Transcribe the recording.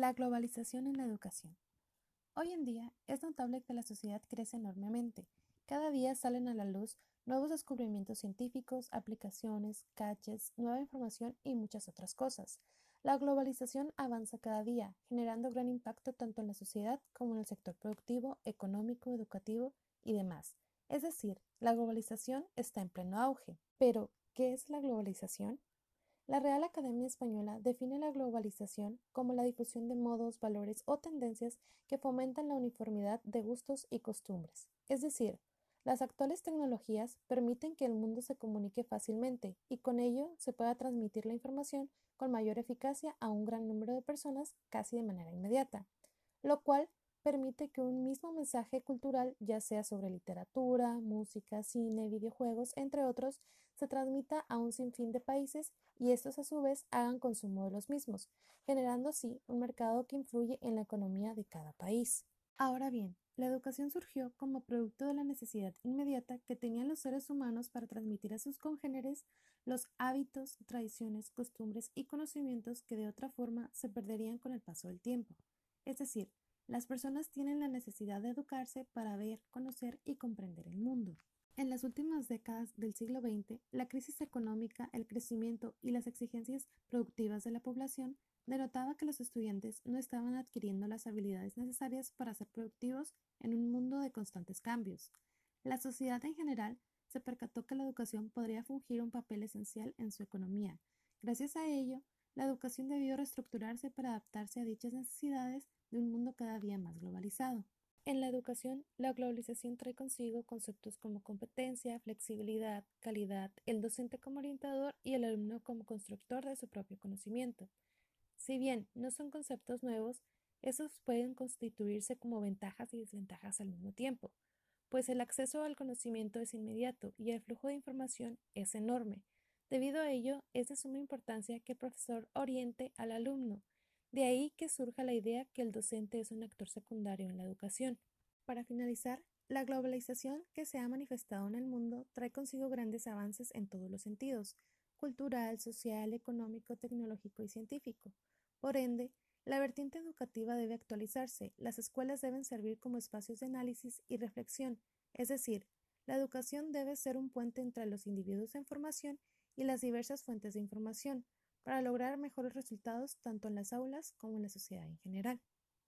La globalización en la educación. Hoy en día es notable que la sociedad crece enormemente. Cada día salen a la luz nuevos descubrimientos científicos, aplicaciones, caches, nueva información y muchas otras cosas. La globalización avanza cada día, generando gran impacto tanto en la sociedad como en el sector productivo, económico, educativo y demás. Es decir, la globalización está en pleno auge. Pero, ¿qué es la globalización? La Real Academia Española define la globalización como la difusión de modos, valores o tendencias que fomentan la uniformidad de gustos y costumbres. Es decir, las actuales tecnologías permiten que el mundo se comunique fácilmente y con ello se pueda transmitir la información con mayor eficacia a un gran número de personas casi de manera inmediata, lo cual permite que un mismo mensaje cultural, ya sea sobre literatura, música, cine, videojuegos, entre otros, se transmita a un sinfín de países y estos a su vez hagan consumo de los mismos, generando así un mercado que influye en la economía de cada país. Ahora bien, la educación surgió como producto de la necesidad inmediata que tenían los seres humanos para transmitir a sus congéneres los hábitos, tradiciones, costumbres y conocimientos que de otra forma se perderían con el paso del tiempo. Es decir, las personas tienen la necesidad de educarse para ver, conocer y comprender el mundo. En las últimas décadas del siglo XX, la crisis económica, el crecimiento y las exigencias productivas de la población denotaba que los estudiantes no estaban adquiriendo las habilidades necesarias para ser productivos en un mundo de constantes cambios. La sociedad en general se percató que la educación podría fungir un papel esencial en su economía. Gracias a ello, la educación debió reestructurarse para adaptarse a dichas necesidades de un mundo cada día más globalizado. En la educación, la globalización trae consigo conceptos como competencia, flexibilidad, calidad, el docente como orientador y el alumno como constructor de su propio conocimiento. Si bien no son conceptos nuevos, esos pueden constituirse como ventajas y desventajas al mismo tiempo, pues el acceso al conocimiento es inmediato y el flujo de información es enorme. Debido a ello, es de suma importancia que el profesor oriente al alumno, de ahí que surja la idea que el docente es un actor secundario en la educación. Para finalizar, la globalización que se ha manifestado en el mundo trae consigo grandes avances en todos los sentidos, cultural, social, económico, tecnológico y científico. Por ende, la vertiente educativa debe actualizarse, las escuelas deben servir como espacios de análisis y reflexión, es decir, la educación debe ser un puente entre los individuos en formación y las diversas fuentes de información, para lograr mejores resultados tanto en las aulas como en la sociedad en general.